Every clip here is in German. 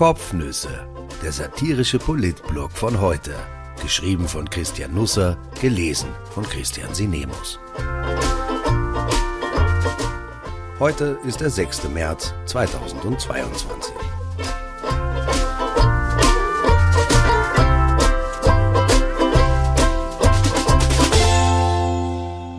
Kopfnüsse, der satirische Politblog von heute. Geschrieben von Christian Nusser, gelesen von Christian Sinemus. Heute ist der 6. März 2022.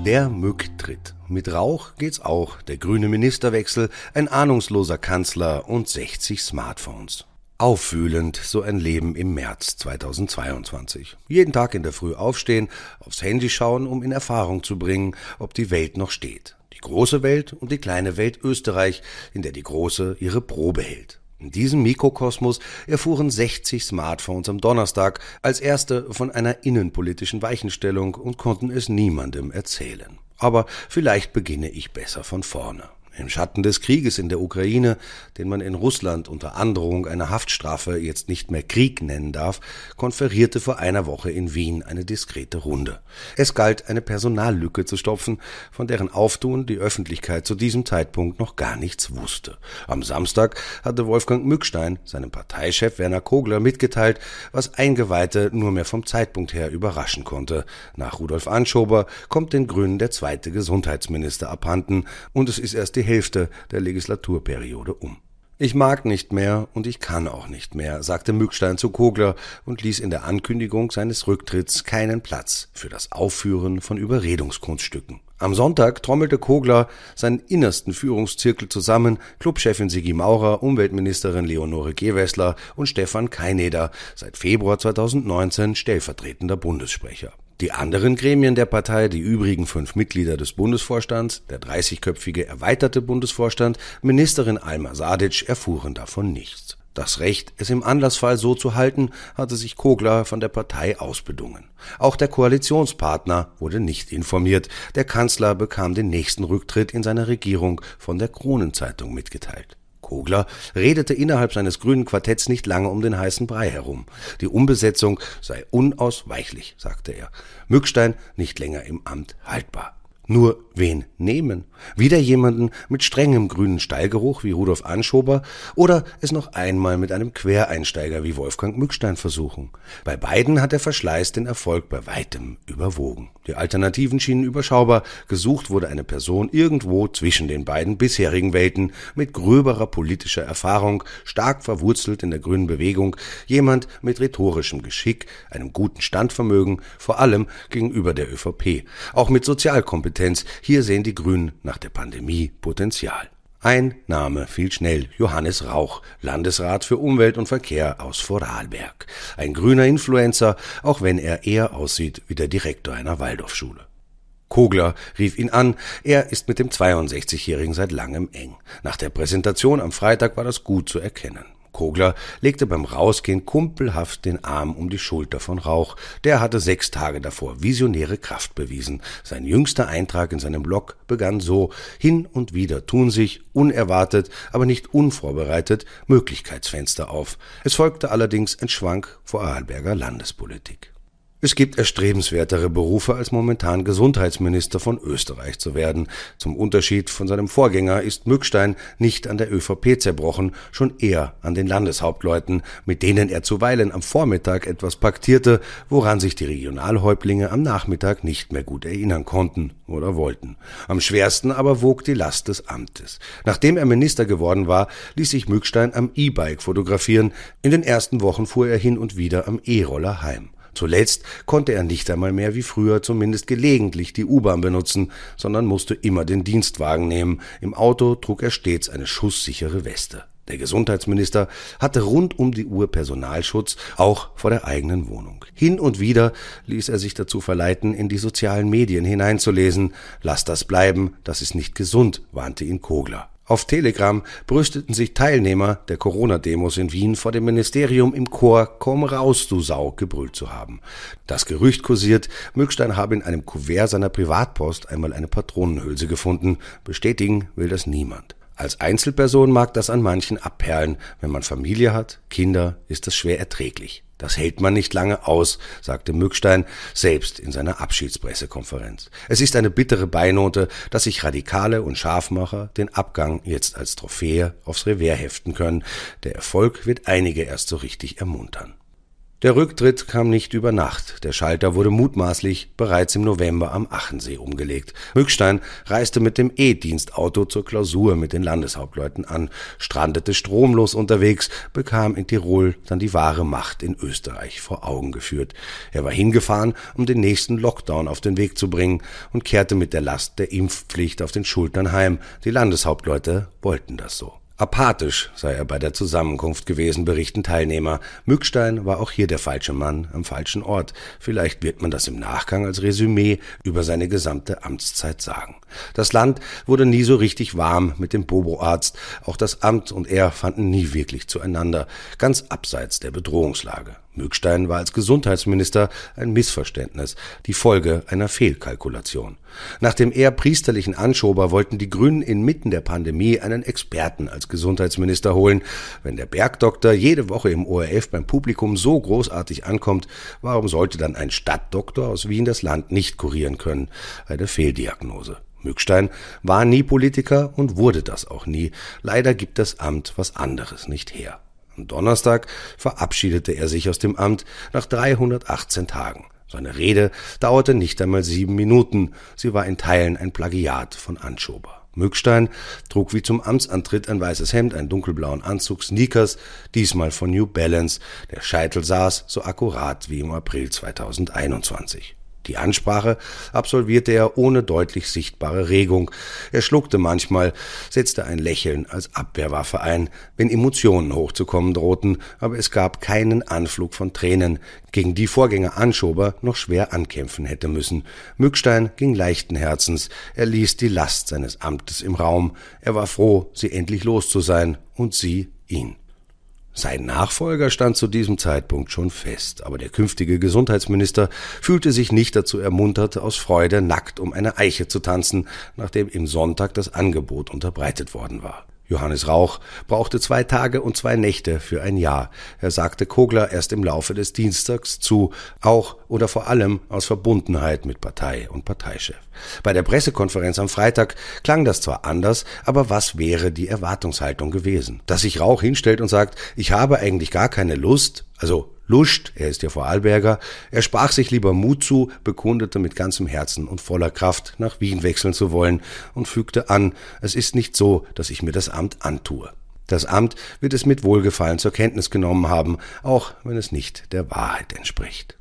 Der Mücktritt. Mit Rauch geht's auch. Der grüne Ministerwechsel, ein ahnungsloser Kanzler und 60 Smartphones. Auffühlend so ein Leben im März 2022. Jeden Tag in der Früh aufstehen, aufs Handy schauen, um in Erfahrung zu bringen, ob die Welt noch steht. Die große Welt und die kleine Welt Österreich, in der die große ihre Probe hält. In diesem Mikrokosmos erfuhren 60 Smartphones am Donnerstag als erste von einer innenpolitischen Weichenstellung und konnten es niemandem erzählen. Aber vielleicht beginne ich besser von vorne. Im Schatten des Krieges in der Ukraine, den man in Russland unter Androhung einer Haftstrafe jetzt nicht mehr Krieg nennen darf, konferierte vor einer Woche in Wien eine diskrete Runde. Es galt, eine Personallücke zu stopfen, von deren Auftun die Öffentlichkeit zu diesem Zeitpunkt noch gar nichts wusste. Am Samstag hatte Wolfgang Mückstein seinem Parteichef Werner Kogler mitgeteilt, was Eingeweihte nur mehr vom Zeitpunkt her überraschen konnte. Nach Rudolf Anschober kommt den Grünen der zweite Gesundheitsminister abhanden und es ist erst die die Hälfte der Legislaturperiode um. Ich mag nicht mehr und ich kann auch nicht mehr, sagte Mückstein zu Kogler und ließ in der Ankündigung seines Rücktritts keinen Platz für das Aufführen von Überredungskunststücken. Am Sonntag trommelte Kogler seinen innersten Führungszirkel zusammen, Clubchefin Sigi Maurer, Umweltministerin Leonore Gewessler und Stefan Keineder, seit Februar 2019 stellvertretender Bundessprecher. Die anderen Gremien der Partei, die übrigen fünf Mitglieder des Bundesvorstands, der 30-köpfige erweiterte Bundesvorstand, Ministerin Alma Sadic erfuhren davon nichts. Das Recht, es im Anlassfall so zu halten, hatte sich Kogler von der Partei ausbedungen. Auch der Koalitionspartner wurde nicht informiert. Der Kanzler bekam den nächsten Rücktritt in seiner Regierung von der Kronenzeitung mitgeteilt. Kogler redete innerhalb seines grünen Quartetts nicht lange um den heißen Brei herum. Die Umbesetzung sei unausweichlich, sagte er. Mückstein nicht länger im Amt haltbar. Nur wen nehmen? Wieder jemanden mit strengem grünen Stallgeruch wie Rudolf Anschober oder es noch einmal mit einem Quereinsteiger wie Wolfgang Mückstein versuchen? Bei beiden hat der Verschleiß den Erfolg bei weitem überwogen. Die Alternativen schienen überschaubar. Gesucht wurde eine Person irgendwo zwischen den beiden bisherigen Welten mit gröberer politischer Erfahrung, stark verwurzelt in der grünen Bewegung, jemand mit rhetorischem Geschick, einem guten Standvermögen, vor allem gegenüber der ÖVP, auch mit Sozialkompetenz. Hier sehen die Grünen nach der Pandemie Potenzial. Ein Name fiel schnell, Johannes Rauch, Landesrat für Umwelt und Verkehr aus Vorarlberg. Ein grüner Influencer, auch wenn er eher aussieht wie der Direktor einer Waldorfschule. Kogler rief ihn an, er ist mit dem 62-Jährigen seit langem eng. Nach der Präsentation am Freitag war das gut zu erkennen. Kogler legte beim Rausgehen kumpelhaft den Arm um die Schulter von Rauch. Der hatte sechs Tage davor visionäre Kraft bewiesen. Sein jüngster Eintrag in seinem Blog begann so, hin und wieder tun sich, unerwartet, aber nicht unvorbereitet, Möglichkeitsfenster auf. Es folgte allerdings ein Schwank vor Arlberger Landespolitik. Es gibt erstrebenswertere Berufe, als momentan Gesundheitsminister von Österreich zu werden. Zum Unterschied von seinem Vorgänger ist Mückstein nicht an der ÖVP zerbrochen, schon eher an den Landeshauptleuten, mit denen er zuweilen am Vormittag etwas paktierte, woran sich die Regionalhäuptlinge am Nachmittag nicht mehr gut erinnern konnten oder wollten. Am schwersten aber wog die Last des Amtes. Nachdem er Minister geworden war, ließ sich Mückstein am E-Bike fotografieren. In den ersten Wochen fuhr er hin und wieder am E-Roller heim. Zuletzt konnte er nicht einmal mehr wie früher zumindest gelegentlich die U-Bahn benutzen, sondern musste immer den Dienstwagen nehmen. Im Auto trug er stets eine schusssichere Weste. Der Gesundheitsminister hatte rund um die Uhr Personalschutz, auch vor der eigenen Wohnung. Hin und wieder ließ er sich dazu verleiten, in die sozialen Medien hineinzulesen. Lass das bleiben, das ist nicht gesund, warnte ihn Kogler. Auf Telegram brüsteten sich Teilnehmer der Corona-Demos in Wien vor dem Ministerium im Chor Komm raus, du Sau gebrüllt zu haben. Das Gerücht kursiert, Mückstein habe in einem Kuvert seiner Privatpost einmal eine Patronenhülse gefunden. Bestätigen will das niemand. Als Einzelperson mag das an manchen abperlen. Wenn man Familie hat, Kinder, ist das schwer erträglich. Das hält man nicht lange aus, sagte Mückstein selbst in seiner Abschiedspressekonferenz. Es ist eine bittere Beinote, dass sich Radikale und Scharfmacher den Abgang jetzt als Trophäe aufs Revers heften können. Der Erfolg wird einige erst so richtig ermuntern. Der Rücktritt kam nicht über Nacht. Der Schalter wurde mutmaßlich bereits im November am Achensee umgelegt. Mückstein reiste mit dem E-Dienstauto zur Klausur mit den Landeshauptleuten an, strandete stromlos unterwegs, bekam in Tirol dann die wahre Macht in Österreich vor Augen geführt. Er war hingefahren, um den nächsten Lockdown auf den Weg zu bringen und kehrte mit der Last der Impfpflicht auf den Schultern heim. Die Landeshauptleute wollten das so. Apathisch sei er bei der Zusammenkunft gewesen, berichten Teilnehmer. Mückstein war auch hier der falsche Mann am falschen Ort. Vielleicht wird man das im Nachgang als Resümee über seine gesamte Amtszeit sagen. Das Land wurde nie so richtig warm mit dem Bobo-Arzt. Auch das Amt und er fanden nie wirklich zueinander, ganz abseits der Bedrohungslage. Mückstein war als Gesundheitsminister ein Missverständnis, die Folge einer Fehlkalkulation. Nach dem eher priesterlichen Anschober wollten die Grünen inmitten der Pandemie einen Experten als Gesundheitsminister holen. Wenn der Bergdoktor jede Woche im ORF beim Publikum so großartig ankommt, warum sollte dann ein Stadtdoktor aus Wien das Land nicht kurieren können? Eine Fehldiagnose. Mückstein war nie Politiker und wurde das auch nie. Leider gibt das Amt was anderes nicht her. Am Donnerstag verabschiedete er sich aus dem Amt nach 318 Tagen. Seine Rede dauerte nicht einmal sieben Minuten. Sie war in Teilen ein Plagiat von Anschober. Mückstein trug wie zum Amtsantritt ein weißes Hemd, einen dunkelblauen Anzug, Sneakers, diesmal von New Balance. Der Scheitel saß so akkurat wie im April 2021. Die Ansprache absolvierte er ohne deutlich sichtbare Regung. Er schluckte manchmal, setzte ein Lächeln als Abwehrwaffe ein, wenn Emotionen hochzukommen drohten, aber es gab keinen Anflug von Tränen, gegen die Vorgänger Anschober noch schwer ankämpfen hätte müssen. Mückstein ging leichten Herzens, er ließ die Last seines Amtes im Raum, er war froh, sie endlich los zu sein, und sie ihn. Sein Nachfolger stand zu diesem Zeitpunkt schon fest, aber der künftige Gesundheitsminister fühlte sich nicht dazu ermuntert, aus Freude nackt um eine Eiche zu tanzen, nachdem ihm Sonntag das Angebot unterbreitet worden war. Johannes Rauch brauchte zwei Tage und zwei Nächte für ein Jahr. Er sagte Kogler erst im Laufe des Dienstags zu, auch oder vor allem aus Verbundenheit mit Partei und Parteichef. Bei der Pressekonferenz am Freitag klang das zwar anders, aber was wäre die Erwartungshaltung gewesen? Dass sich Rauch hinstellt und sagt, ich habe eigentlich gar keine Lust, also Lust, er ist ja Vorarlberger, er sprach sich lieber Mut zu, bekundete mit ganzem Herzen und voller Kraft, nach Wien wechseln zu wollen und fügte an, es ist nicht so, dass ich mir das Amt antue. Das Amt wird es mit Wohlgefallen zur Kenntnis genommen haben, auch wenn es nicht der Wahrheit entspricht.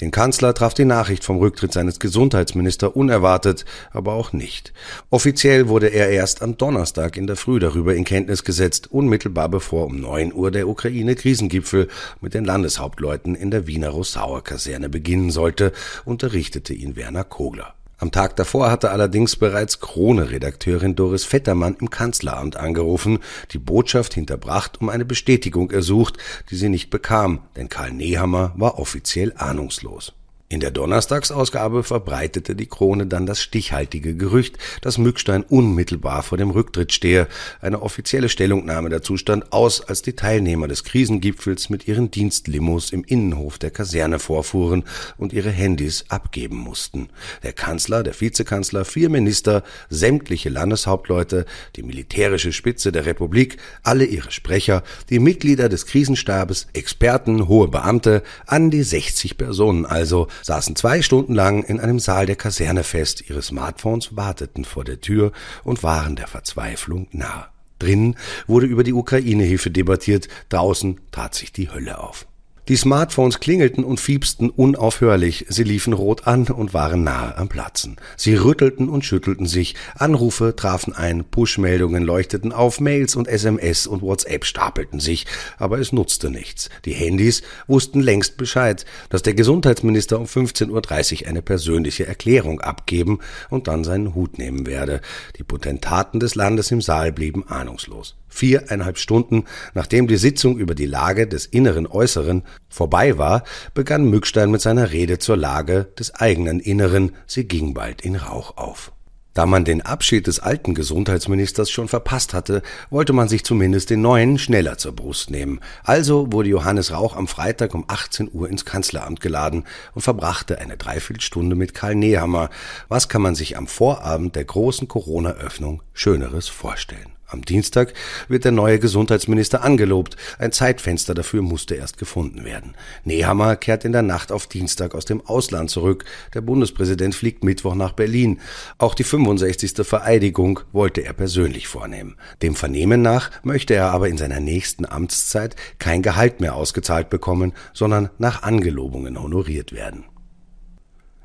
Den Kanzler traf die Nachricht vom Rücktritt seines Gesundheitsministers unerwartet, aber auch nicht. Offiziell wurde er erst am Donnerstag in der Früh darüber in Kenntnis gesetzt, unmittelbar bevor um neun Uhr der Ukraine-Krisengipfel mit den Landeshauptleuten in der Wiener Rossauer Kaserne beginnen sollte, unterrichtete ihn Werner Kogler. Am Tag davor hatte allerdings bereits Krone-Redakteurin Doris Vettermann im Kanzleramt angerufen, die Botschaft hinterbracht, um eine Bestätigung ersucht, die sie nicht bekam, denn Karl Nehammer war offiziell ahnungslos. In der Donnerstagsausgabe verbreitete die Krone dann das stichhaltige Gerücht, dass Mückstein unmittelbar vor dem Rücktritt stehe. Eine offizielle Stellungnahme dazu stand aus, als die Teilnehmer des Krisengipfels mit ihren Dienstlimos im Innenhof der Kaserne vorfuhren und ihre Handys abgeben mussten. Der Kanzler, der Vizekanzler, vier Minister, sämtliche Landeshauptleute, die militärische Spitze der Republik, alle ihre Sprecher, die Mitglieder des Krisenstabes, Experten, hohe Beamte, an die 60 Personen also, saßen zwei Stunden lang in einem Saal der Kaserne fest, ihre Smartphones warteten vor der Tür und waren der Verzweiflung nah. Drinnen wurde über die Ukraine-Hilfe debattiert, draußen tat sich die Hölle auf. Die Smartphones klingelten und fiepsten unaufhörlich, sie liefen rot an und waren nahe am Platzen. Sie rüttelten und schüttelten sich, Anrufe trafen ein, Push-Meldungen leuchteten auf, Mails und SMS und WhatsApp stapelten sich, aber es nutzte nichts. Die Handys wussten längst Bescheid, dass der Gesundheitsminister um 15.30 Uhr eine persönliche Erklärung abgeben und dann seinen Hut nehmen werde. Die Potentaten des Landes im Saal blieben ahnungslos. Viereinhalb Stunden nachdem die Sitzung über die Lage des inneren Äußeren vorbei war, begann Mückstein mit seiner Rede zur Lage des eigenen Inneren. Sie ging bald in Rauch auf. Da man den Abschied des alten Gesundheitsministers schon verpasst hatte, wollte man sich zumindest den neuen schneller zur Brust nehmen. Also wurde Johannes Rauch am Freitag um 18 Uhr ins Kanzleramt geladen und verbrachte eine Dreiviertelstunde mit Karl Nehammer. Was kann man sich am Vorabend der großen Corona-Öffnung Schöneres vorstellen? Am Dienstag wird der neue Gesundheitsminister angelobt. Ein Zeitfenster dafür musste erst gefunden werden. Nehammer kehrt in der Nacht auf Dienstag aus dem Ausland zurück. Der Bundespräsident fliegt Mittwoch nach Berlin. Auch die 65. Vereidigung wollte er persönlich vornehmen. Dem Vernehmen nach möchte er aber in seiner nächsten Amtszeit kein Gehalt mehr ausgezahlt bekommen, sondern nach Angelobungen honoriert werden.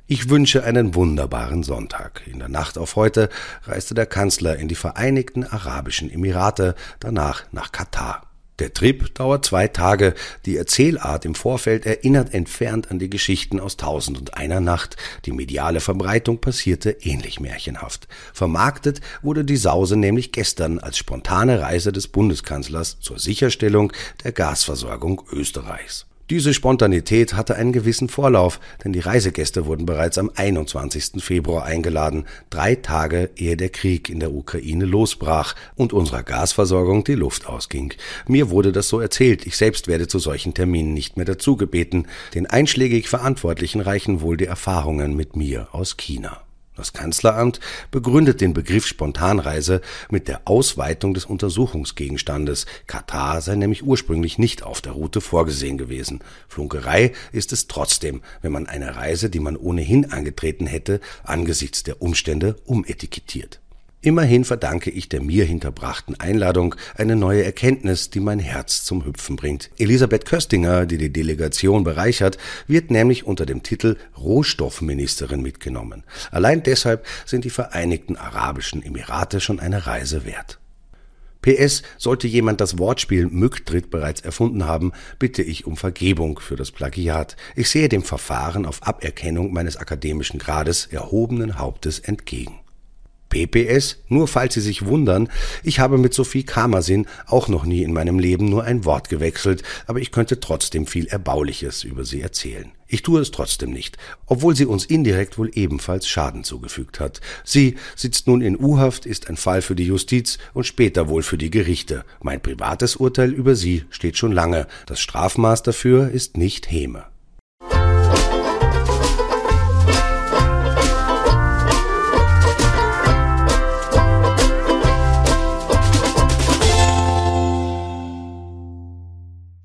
Ich wünsche einen wunderbaren Sonntag. In der Nacht auf heute reiste der Kanzler in die Vereinigten Arabischen Emirate, danach nach Katar. Der Trip dauert zwei Tage. Die Erzählart im Vorfeld erinnert entfernt an die Geschichten aus Tausend und einer Nacht. Die mediale Verbreitung passierte ähnlich märchenhaft. Vermarktet wurde die Sause nämlich gestern als spontane Reise des Bundeskanzlers zur Sicherstellung der Gasversorgung Österreichs. Diese Spontanität hatte einen gewissen Vorlauf, denn die Reisegäste wurden bereits am 21. Februar eingeladen, drei Tage ehe der Krieg in der Ukraine losbrach und unserer Gasversorgung die Luft ausging. Mir wurde das so erzählt, ich selbst werde zu solchen Terminen nicht mehr dazu gebeten. Den einschlägig Verantwortlichen reichen wohl die Erfahrungen mit mir aus China. Das Kanzleramt begründet den Begriff Spontanreise mit der Ausweitung des Untersuchungsgegenstandes. Katar sei nämlich ursprünglich nicht auf der Route vorgesehen gewesen. Flunkerei ist es trotzdem, wenn man eine Reise, die man ohnehin angetreten hätte, angesichts der Umstände umetikettiert. Immerhin verdanke ich der mir hinterbrachten Einladung eine neue Erkenntnis, die mein Herz zum Hüpfen bringt. Elisabeth Köstinger, die die Delegation bereichert, wird nämlich unter dem Titel Rohstoffministerin mitgenommen. Allein deshalb sind die Vereinigten Arabischen Emirate schon eine Reise wert. PS, sollte jemand das Wortspiel Mücktritt bereits erfunden haben, bitte ich um Vergebung für das Plagiat. Ich sehe dem Verfahren auf Aberkennung meines akademischen Grades erhobenen Hauptes entgegen. PPS, nur falls Sie sich wundern, ich habe mit Sophie Kamersin auch noch nie in meinem Leben nur ein Wort gewechselt, aber ich könnte trotzdem viel Erbauliches über sie erzählen. Ich tue es trotzdem nicht, obwohl sie uns indirekt wohl ebenfalls Schaden zugefügt hat. Sie sitzt nun in U-Haft, ist ein Fall für die Justiz und später wohl für die Gerichte. Mein privates Urteil über sie steht schon lange. Das Strafmaß dafür ist nicht Häme.